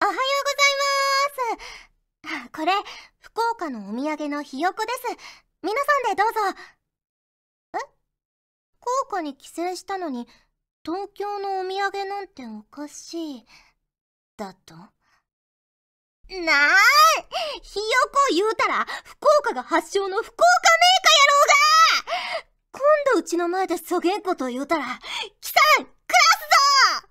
おはようございます。これ、福岡のお土産のひよこです。皆さんでどうぞ。え？福岡に帰省したのに、東京のお土産なんておかしい。だと？なーひよこ言うたら、福岡が発祥の福岡メーカーやろうが今度うちの前でそげんこと言うたら、キさん、クラスぞ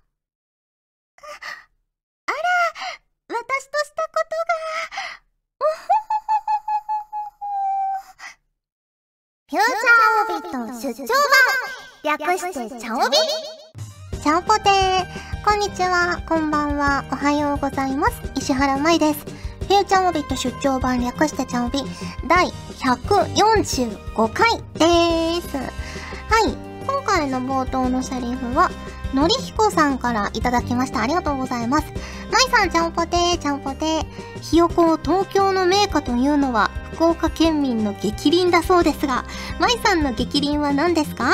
私としたことが、フューチャーオビット出張版略してチャオビチャオポテーこんにちは、こんばんは、おはようございます。石原舞です。フューチャーオビット出張版略してチャオビ第145回です。はい、今回の冒頭のセリフは、のりひこさんからいただきました。ありがとうございます。まいさん、ちゃんぽてー、ちゃんぽてー。ひよこを東京の名家というのは、福岡県民の激鱗だそうですが、まいさんの激鱗は何ですか？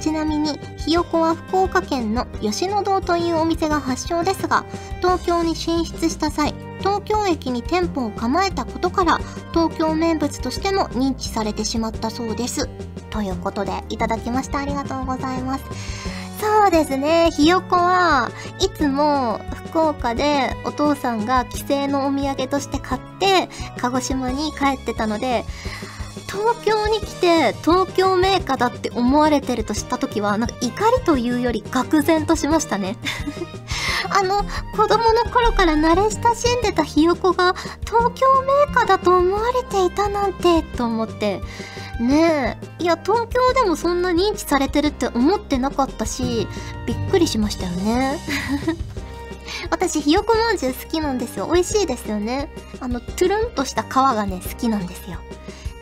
ちなみに、ひよこは福岡県の吉野堂というお店が発祥ですが、東京に進出した際、東京駅に店舗を構えたことから、東京名物としても認知されてしまったそうです。ということで、いただきました。ありがとうございます。そうですね。ひよこはいつも福岡でお父さんが帰省のお土産として買って鹿児島に帰ってたので、東京に来て東京メーカーだって思われてると知った時はなんか怒りというより愕然としましたね あの子供の頃から慣れ親しんでたひよこが東京メーカーだと思われていたなんてと思ってねえ。いや東京でもそんな認知されてるって思ってなかったしびっくりしましたよね。私ひよこまんじゅう好きなんですよ。美味しいですよね。あのトゥルンとした皮がね好きなんですよ。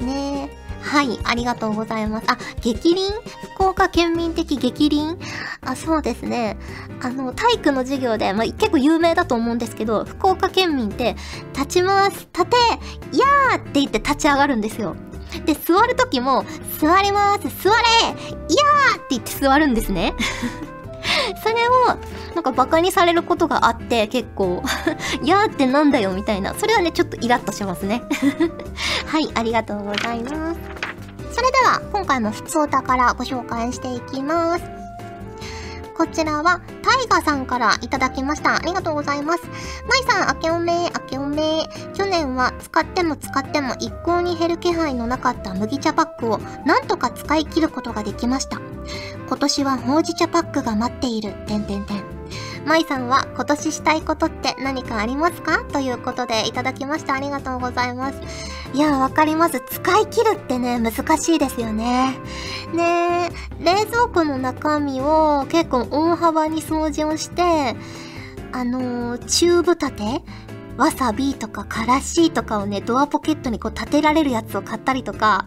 ねえ。はい、ありがとうございます。あ、激鱗？福岡県民的激鱗？あ、そうですね。あの、体育の授業で、まあ、結構有名だと思うんですけど、福岡県民って、立ちます、立て、やーって言って立ち上がるんですよ。で、座る時も、座れます、座れいやーって言って座るんですね。それを、なんかバカにされることがあって、結構 いやーってなんだよみたいな。それはね、ちょっとイラッとしますね はい、ありがとうございます。それでは、今回の普通お宝ご紹介していきます。こちらは、タイガさんからいただきました。ありがとうございます。マイさん、明けおめ明けおめ去年は使っても使っても一向に減る気配のなかった麦茶パックをなんとか使い切ることができました。今年はほうじ茶パックが待っている。てんてんてん。舞さんは今年したいことって何かありますか？ということでいただきました。ありがとうございます。いや、わかります。使い切るってね、難しいですよね。ね冷蔵庫の中身を結構大幅に掃除をして、あのー、チューブ立てわさびとかからしとかをね、ドアポケットにこう立てられるやつを買ったりとか、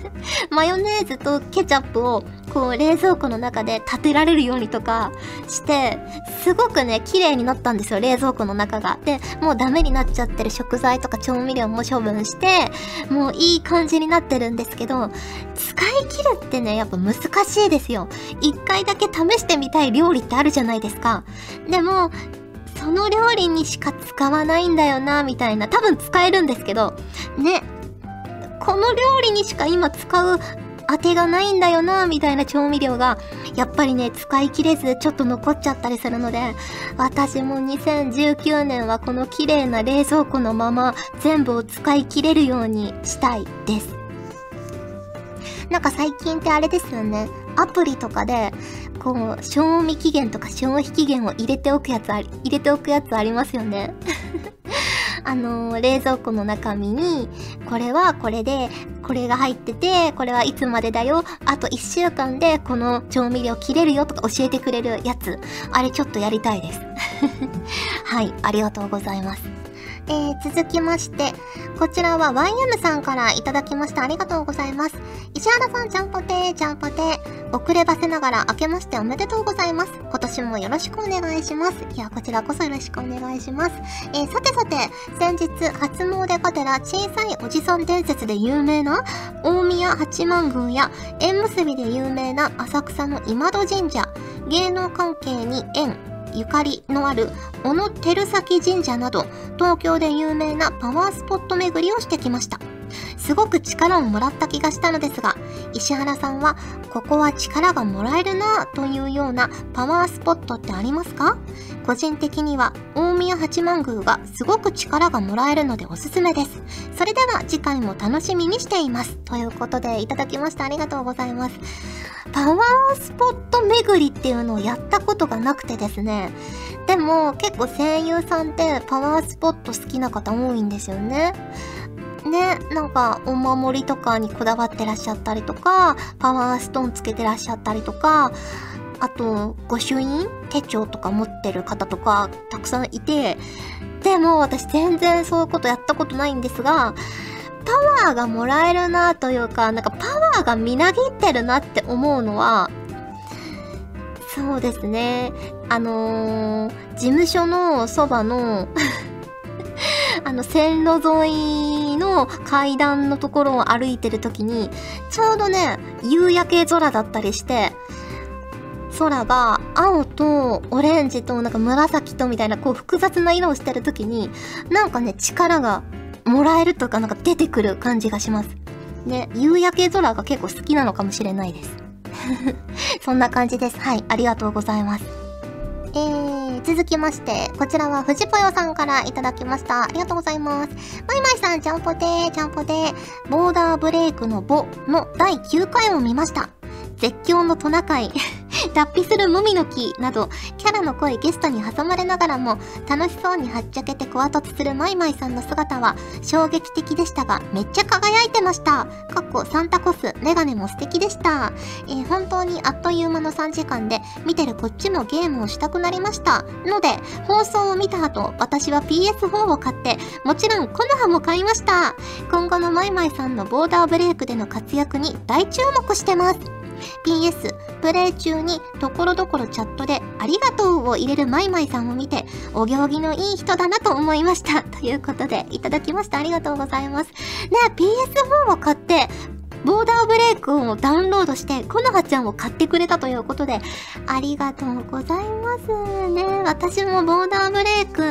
マヨネーズとケチャップをこう冷蔵庫の中で立てられるようにとかして、すごくね、綺麗になったんですよ、冷蔵庫の中が。で、もうダメになっちゃってる食材とか調味料も処分して、もういい感じになってるんですけど、使い切るってね、やっぱ難しいですよ。一回だけ試してみたい料理ってあるじゃないですか。でも、その料理にしか使わないんだよな、みたいな。多分使えるんですけど、ね。この料理にしか今使う当てがないんだよな、みたいな調味料が、やっぱりね、使い切れず、ちょっと残っちゃったりするので、私も2019年はこの綺麗な冷蔵庫のまま、全部を使い切れるようにしたいです。なんか最近ってあれですよね。アプリとかで、こう、賞味期限とか消費期限を入れておくやつあり、入れておくやつありますよね。あの、冷蔵庫の中身に、これはこれで、これが入ってて、これはいつまでだよ、あと1週間でこの調味料切れるよとか教えてくれるやつ。あれちょっとやりたいです。はい、ありがとうございます。えー、続きまして、こちらは YM さんからいただきました。ありがとうございます。石原さん、ちゃんぽてー、ちゃんぽてー。遅ればせながら明けましておめでとうございます。今年もよろしくお願いします。いや、こちらこそよろしくお願いします。えー、さてさて、先日、初詣がてら小さいおじさん伝説で有名な大宮八幡宮や縁結びで有名な浅草の今戸神社、芸能関係に縁、ゆかりのある小野照崎神社など東京で有名なパワースポット巡りをしてきました。すごく力をもらった気がしたのですが石原さんはここは力がもらえるなというようなパワースポットってありますか？個人的には大宮八幡宮がすごく力がもらえるのでおすすめです。それでは次回も楽しみにしています。ということでいただきました。ありがとうございます。パワースポット巡りっていうのをやったことがなくてですね。でも結構声優さんってパワースポット好きな方多いんですよね。ね、なんかお守りとかにこだわってらっしゃったりとか、パワーストーンつけてらっしゃったりとか、あと、御朱印手帳とか持ってる方とかたくさんいて、でも私全然そういうことやったことないんですが、パワーがもらえるなというか、なんかパワーがみなぎってるなって思うのは、そうですね。あのー、事務所のそばのあの、線路沿いの階段のところを歩いてる時に、ちょうどね、夕焼け空だったりして、空が青とオレンジとなんか紫とみたいなこう複雑な色をしてる時に、なんかね、力がもらえるとかなんか出てくる感じがします。ね、夕焼け空が結構好きなのかもしれないです。そんな感じです。はい、ありがとうございます。え、続きまして、こちらは藤ぽよさんからいただきました。ありがとうございます。まいまいさん、ちゃんぽてー、ちゃんぽてー、ボーダーブレイクのボの第9回を見ました。絶叫のトナカイ 脱皮するもみの木など、キャラの濃いゲストに挟まれながらも、楽しそうにはっちゃけてコア突するマイマイさんの姿は、衝撃的でしたが、めっちゃ輝いてました。かっこサンタコス、メガネも素敵でした。えー、本当にあっという間の3時間で、見てるこっちもゲームをしたくなりました。ので、放送を見た後、私は PS4 を買って、もちろんコノハも買いました。今後のマイマイさんのボーダーブレイクでの活躍に大注目してます。PS、プレイ中にところどころチャットでありがとうを入れるマイマイさんを見て、お行儀のいい人だなと思いました。ということで、いただきました。ありがとうございます。ね、PS4 を買って、ボーダーブレイクをダウンロードして、このはちゃんを買ってくれたということで、ありがとうございますね。私もボーダーブレイク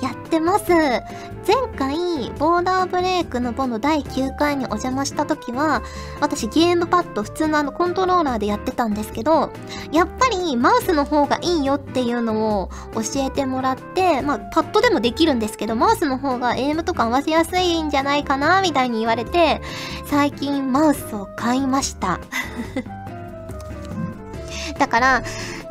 やってます。前回、ボーダーブレイクのボの第9回にお邪魔した時は、私ゲームパッド普通のあのコントローラーでやってたんですけど、やっぱりマウスの方がいいよっていうのを教えてもらって、まあパッドでもできるんですけど、マウスの方がエイムとか合わせやすいんじゃないかなみたいに言われて、最近マウスを買いました。だから、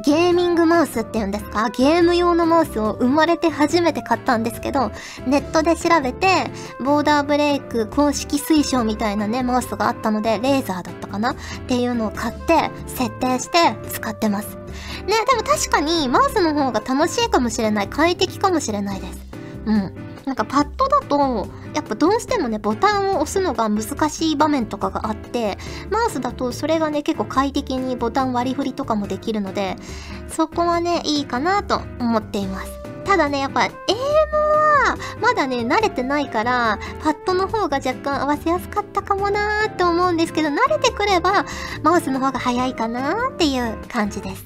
ゲーミングマウスって言うんですか？ゲーム用のマウスを生まれて初めて買ったんですけど、ネットで調べて、ボーダーブレイク公式推奨みたいなね、マウスがあったので、レーザーだったかな？っていうのを買って、設定して使ってます。ね、でも確かにマウスの方が楽しいかもしれない。快適かもしれないです。うん。なんかパッドだと、やっぱどうしてもね、ボタンを押すのが難しい場面とかがあって、マウスだとそれがね、結構快適にボタン割り振りとかもできるので、そこはね、いいかなと思っています。ただね、やっぱ、エームは、まだね、慣れてないから、パッドの方が若干合わせやすかったかもなーって思うんですけど、慣れてくれば、マウスの方が早いかなーっていう感じです。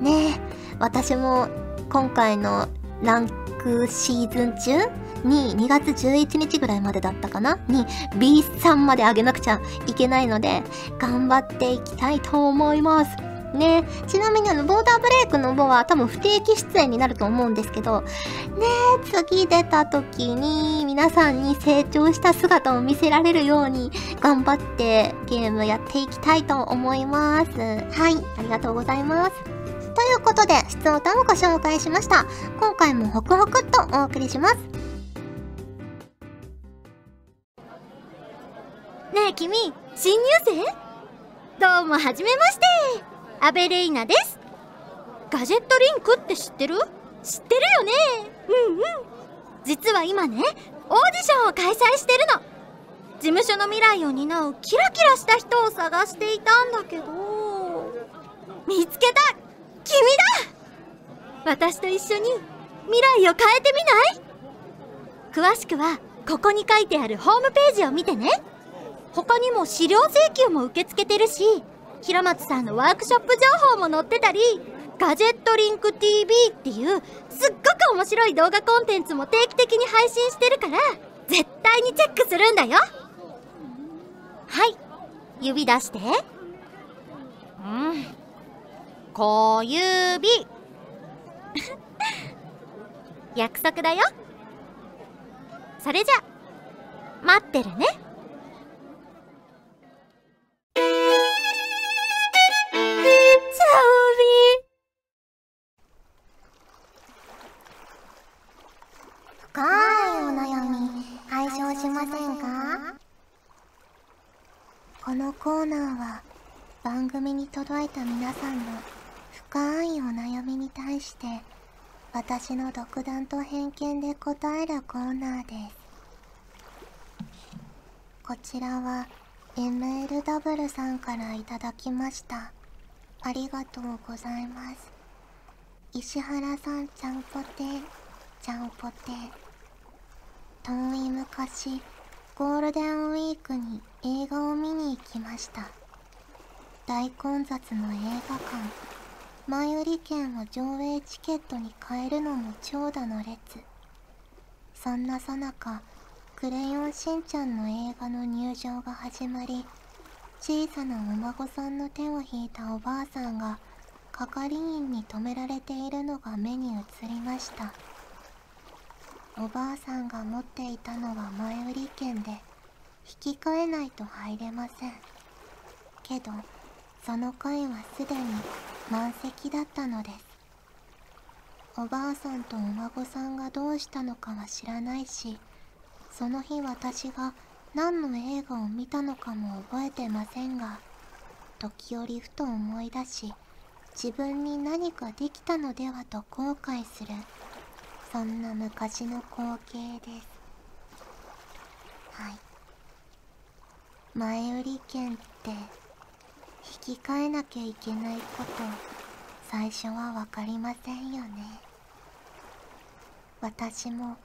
ねえ私も、今回のランクシーズン中に2月11日ぐらいまでだったかな？に B3 まで上げなくちゃいけないので頑張っていきたいと思います。ねちなみにあの、ボーダーブレイクのボは多分不定期出演になると思うんですけど、ね次出た時に皆さんに成長した姿を見せられるように頑張ってゲームやっていきたいと思います。はい、ありがとうございます。ということで、質問をご紹介しました。今回もホクホクっとお送りします。ねえ君、新入生？どうもはじめまして。アベレイナです。ガジェットリンクって知ってる？知ってるよね。うんうん。実は今ね、オーディションを開催してるの。事務所の未来を担うキラキラした人を探していたんだけど。見つけた。君だ。私と一緒に未来を変えてみない？詳しくはここに書いてあるホームページを見てね。他にも資料請求も受け付けてるし平松さんのワークショップ情報も載ってたりガジェットリンク TV っていうすっごく面白い動画コンテンツも定期的に配信してるから絶対にチェックするんだよ。はい。指出して。うん。小指 約束だよ。それじゃ待ってるね。コーナーは番組に届いた皆さんの深いお悩みに対して私の独断と偏見で答えるコーナーです。こちらは MLW さんからいただきました。ありがとうございます。石原さんちゃんぽてちゃんぽて。遠い昔ゴールデンウィークに映画を見に行きました。大混雑の映画館。前売り券を上映チケットに変えるのも長蛇の列。そんなさなかクレヨンしんちゃんの映画の入場が始まり小さなお孫さんの手を引いたおばあさんが係員に止められているのが目に映りました。おばあさんが持っていたのは前売り券で引き換えないと入れません。けどその階はすでに満席だったのです。おばあさんとお孫さんがどうしたのかは知らないしその日私が何の映画を見たのかも覚えてませんが時折ふと思い出し自分に何かできたのではと後悔する。そんな昔の光景ですはい前売り券って引き換えなきゃいけないこと最初は分かりませんよね。私も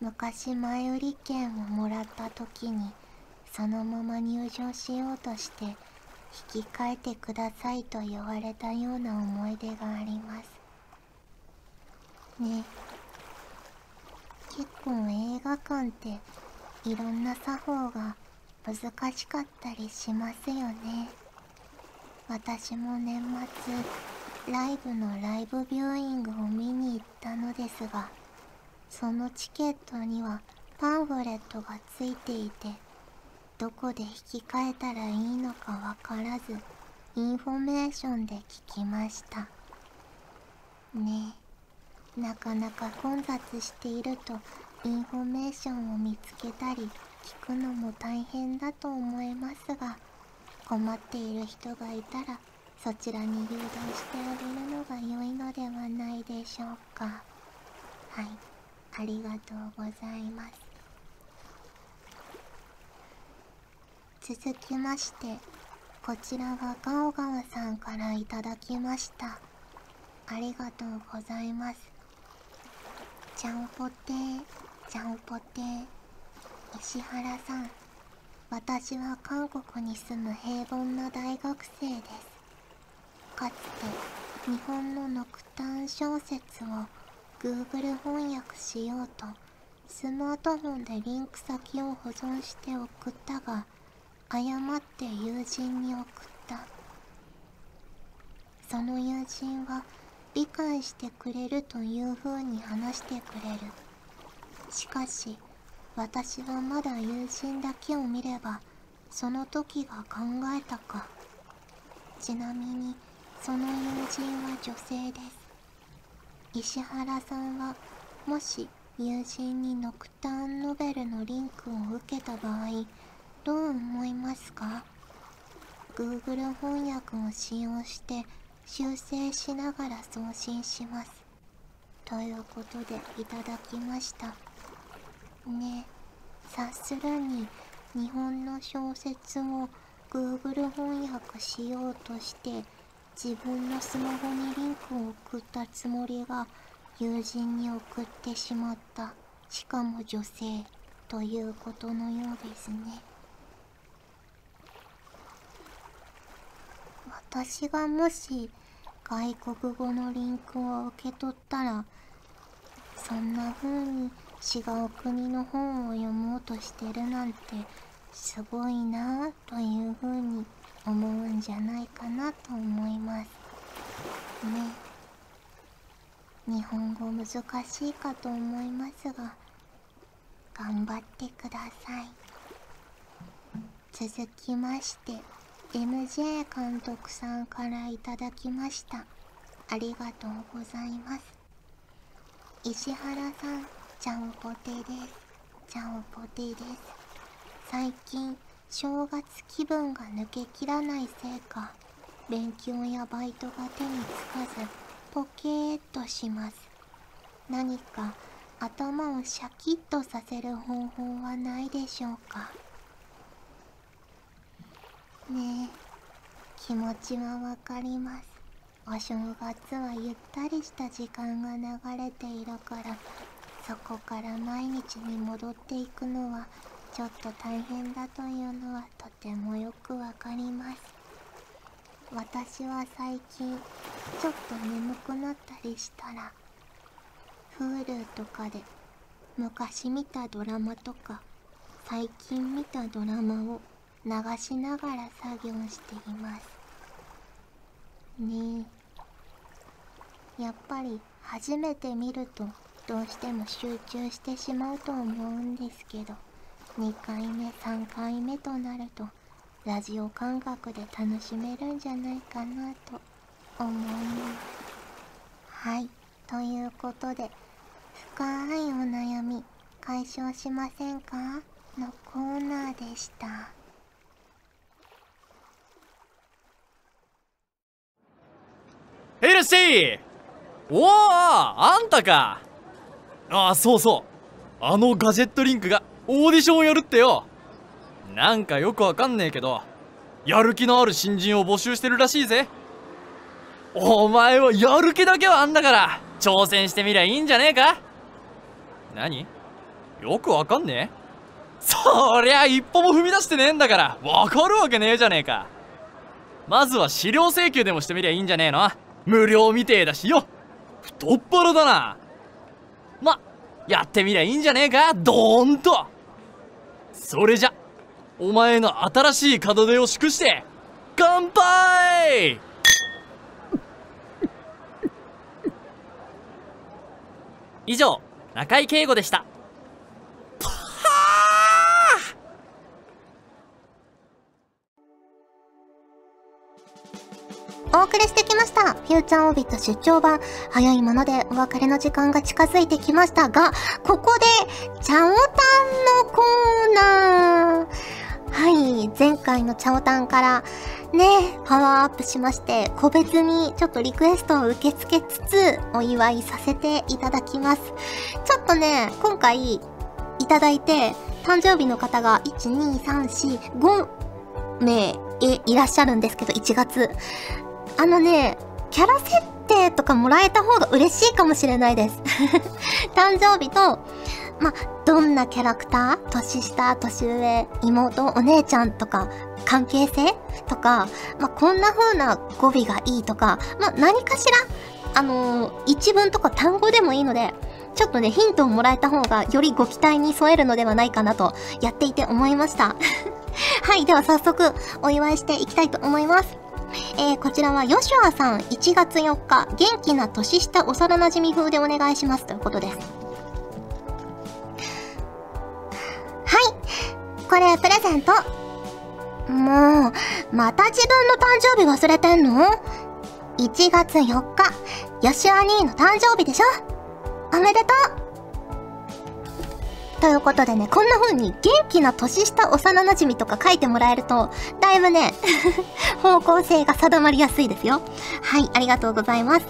昔前売り券をもらった時にそのまま入場しようとして引き換えてくださいと言われたような思い出があります。ね。結構映画館っていろんな作法が難しかったりしますよね。私も年末ライブのライブビューイングを見に行ったのですがそのチケットにはパンフレットがついていてどこで引き換えたらいいのかわからずインフォメーションで聞きました。ねえなかなか混雑しているとインフォメーションを見つけたり聞くのも大変だと思いますが困っている人がいたらそちらに誘導してあげるのが良いのではないでしょうか。はい。ありがとうございます。続きましてこちらはガオガオさんからいただきました。ありがとうございます。ちゃんぽてーちゃんぽてー。石原さん私は韓国に住む平凡な大学生です。かつて日本のノクターン小説を Google 翻訳しようとスマートフォンでリンク先を保存して送ったが誤って友人に送った。その友人は理解してくれるという風に話してくれる。しかし私はまだ友人だけを見ればその時が考えたか。ちなみにその友人は女性です。石原さんはもし友人にノクターンノベルのリンクを受けた場合どう思いますか？Google 翻訳を使用して修正しながら送信します。ということでいただきました。ね。察するに日本の小説を Google 翻訳しようとして自分のスマホにリンクを送ったつもりが友人に送ってしまったしかも女性ということのようですね。私がもし外国語のリンクを受け取ったらそんな風に違う国の本を読もうとしてるなんてすごいなぁという風に思うんじゃないかなと思います。ね。日本語難しいかと思いますが頑張ってください。続きまして MJ 監督さんからいただきました。ありがとうございます。石原さんちゃんぽてです。ちゃんぽてです。最近正月気分が抜けきらないせいか勉強やバイトが手につかずポケーっとします。何か頭をシャキッとさせる方法はないでしょうか。ねえ気持ちはわかります。お正月はゆったりした時間が流れているからそこから毎日に戻っていくのはちょっと大変だというのはとてもよくわかります。私は最近ちょっと眠くなったりしたら Hulu とかで昔見たドラマとか最近見たドラマを流しながら作業しています。ねえ。やっぱり初めて見るとどうしても集中してしまうと思うんですけど2回目3回目となるとラジオ感覚で楽しめるんじゃないかなと思います。はい。ということで深いお悩み解消しませんか？のコーナーでした。ヘルシー!おおあんたか。ああそうそう。あのガジェットリンクがオーディションをやるってよ。なんかよくわかんねえけどやる気のある新人を募集してるらしいぜ。お前はやる気だけはあんだから挑戦してみりゃいいんじゃねえか。何？よくわかんねえ？そりゃ一歩も踏み出してねえんだからわかるわけねえじゃねえか。まずは資料請求でもしてみりゃいいんじゃねえの。無料みてえだしよ。太っ腹だな。まやってみりゃいいんじゃねえか？どーンと。それじゃお前の新しい門出を祝して乾杯！以上中井敬吾でした。ーチャーオービット出張版。早いものでお別れの時間が近づいてきましたが、ここで、チャオタンのコーナー。はい、前回のチャオタンから、ね、パワーアップしまして、個別にちょっとリクエストを受け付けつつ、お祝いさせていただきます。ちょっとね、今回、いただいて、誕生日の方が、1、2、3、4、5名、え、いらっしゃるんですけど、1月。あのね、キャラ設定とかもらえた方が嬉しいかもしれないです。誕生日と、ま、どんなキャラクター？年下、年上、妹、お姉ちゃんとか、関係性？とか、ま、こんな風な語尾がいいとか、ま、何かしら、あのー一文とか単語でもいいので、ちょっとね、ヒントをもらえた方が、よりご期待に添えるのではないかなと、やっていて思いました。はい、では早速、お祝いしていきたいと思います。えー、こちらはヨシュアさん1月4日元気な年下幼馴染風でお願いしますということです。はい。これプレゼント。もうまた自分の誕生日忘れてんの ?1 月4日ヨシュア兄の誕生日でしょ？おめでとう。ということでね、こんな風に元気な年下幼馴染とか書いてもらえると、だいぶね、方向性が定まりやすいですよ。はい、ありがとうございます。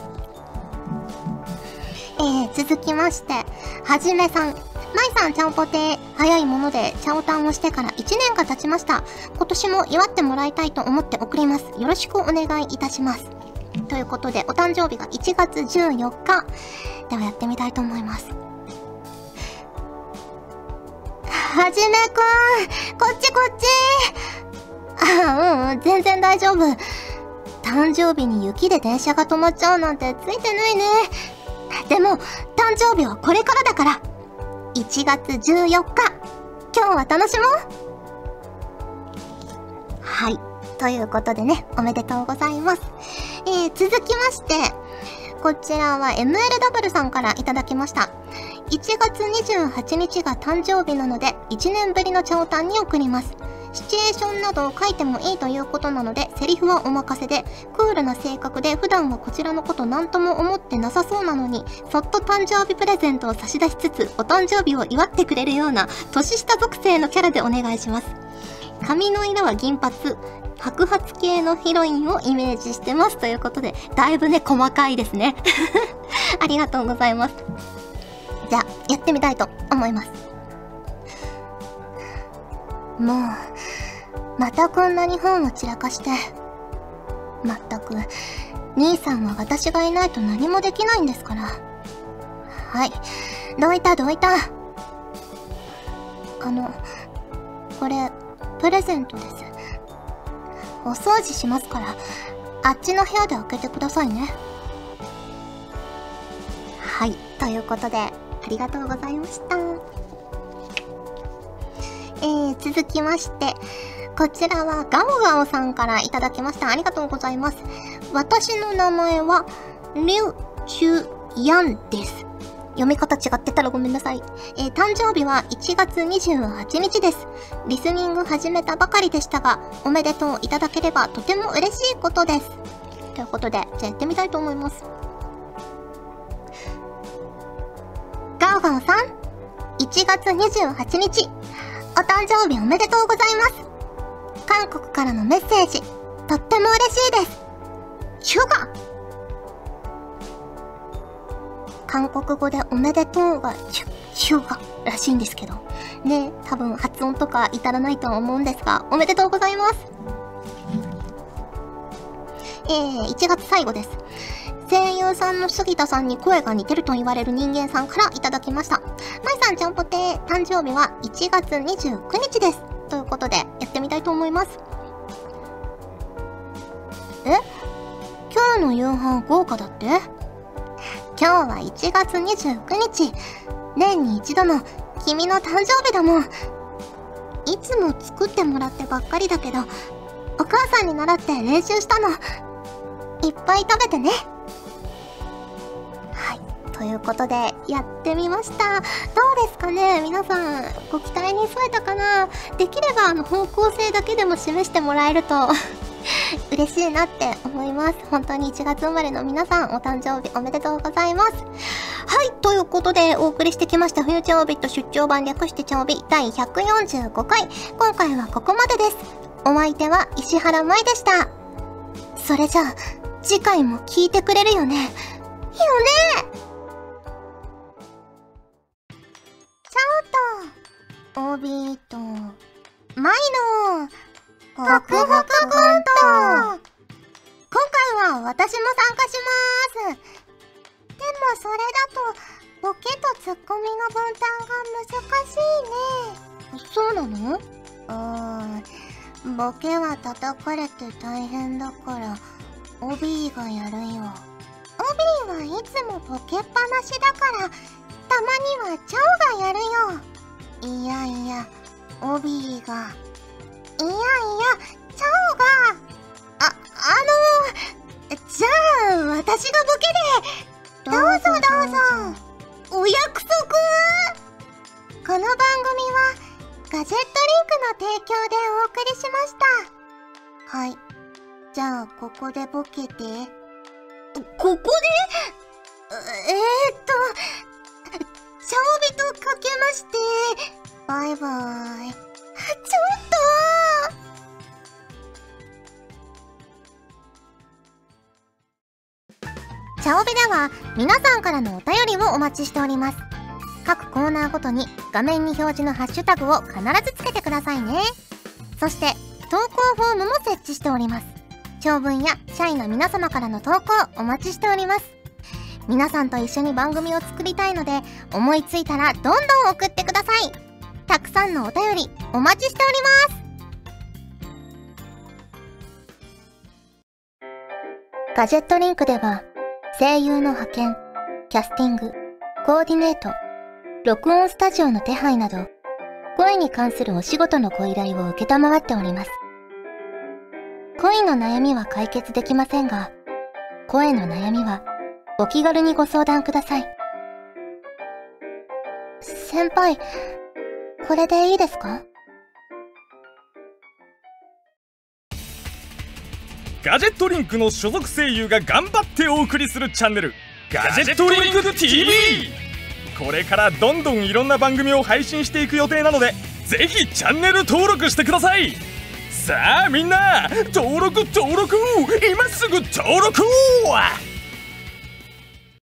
えー、続きまして、はじめさん。まいさん、ちゃんぽてー。早いもので、チャオタンをしてから1年が経ちました。今年も祝ってもらいたいと思って送ります。よろしくお願いいたします。ということで、お誕生日が1月14日。ではやってみたいと思います。はじめくん、こっちこっち。あ、うん、全然大丈夫。誕生日に雪で電車が止まっちゃうなんてついてないね。でも、誕生日はこれからだから。1月14日、今日は楽しもうはい。ということでね、おめでとうございます。えー、続きまして、こちらは MLW さんからいただきました。1月28日が誕生日なので、1年ぶりのチャオタンに送ります。シチュエーションなどを書いてもいいということなので、セリフはお任せで、クールな性格で普段はこちらのこと何とも思ってなさそうなのに、そっと誕生日プレゼントを差し出しつつ、お誕生日を祝ってくれるような、年下属性のキャラでお願いします。髪の色は銀髪、白髪系のヒロインをイメージしてますということで、だいぶね、細かいですね。ありがとうございます。じゃ、やってみたいと思います。もう、またこんなに本を散らかして。まったく、兄さんは私がいないと何もできないんですから。はい。どいたどいた。あの、これ、プレゼントです。お掃除しますから、あっちの部屋で開けてくださいね。はい。ということで、りがとうございました。えー、続きまして、こちらはガオガオさんからいただきました。ありがとうございます。私の名前は、リュウ・チュ・ヤンです。読み方違ってたらごめんなさい。えー、誕生日は1月28日です。リスニング始めたばかりでしたが、おめでとういただければとても嬉しいことです。ということで、じゃあやってみたいと思います。さん、1月28日、お誕生日おめでとうございます。韓国からのメッセージ、とっても嬉しいです。シュガ韓国語でおめでとうがシュ、シュガらしいんですけど。ね、多分発音とか至らないとは思うんですが、おめでとうございます。えー、1月最後です。声優さんの杉田さんに声が似てると言われる人間さんからいただきました。まいさんちゃんぽてー、誕生日は1月29日です。ということで、やってみたいと思います。え？今日の夕飯豪華だって？今日は1月29日。年に一度の君の誕生日だもん。いつも作ってもらってばっかりだけど、お母さんに習って練習したの。いっぱい食べてね。ということで、やってみました。どうですかね？皆さん、ご期待に沿えたかな？できれば、あの、方向性だけでも示してもらえると 嬉しいなって思います。本当に1月生まれの皆さん、お誕生日おめでとうございます。はい、ということで、お送りしてきました、冬チャオビット出張版略してチャオビ第145回。今回はここまでです。お相手は石原舞でした。それじゃあ、次回も聞いてくれるよね？よね？オビーと、マイの、ホクホクコント。今回は私も参加します。でもそれだと、ボケとツッコミの分担が難しいね。そうなの？うー。ん、ボケは叩かれて大変だから、オビーがやるよ。オビーはいつもボケっぱなしだから、たまにはチャオがやるよ。いやいや、オビーが。いやいや、チャオが。あ、あの、じゃあ、私がボケで。どうぞどうぞ。お約束この番組は、ガジェットリンクの提供でお送りしました。はい。じゃあ、ここでボケて。ここで？えー、っと、シャオビとかけまして、バイバイ。ちょっとチャオベでは皆さんからのお便りをお待ちしております。各コーナーごとに画面に表示のハッシュタグを必ずつけてくださいね。そして投稿フォームも設置しております。長文や社員の皆様からの投稿お待ちしております。皆さんと一緒に番組を作りたいので、思いついたらどんどん送ってください。たくさんのお便りお待ちしております。ガジェットリンクでは、声優の派遣、キャスティング、コーディネート、録音スタジオの手配など、声に関するお仕事のご依頼を受けたまわっております。恋の悩みは解決できませんが、声の悩みはお気軽にご相談ください。先輩、これでいいですか？ガジェットリンクの所属声優が頑張ってお送りするチャンネルガジェットリンク TV これからどんどんいろんな番組を配信していく予定なのでぜひチャンネル登録してください。さあみんな登録登録。今すぐ登録を。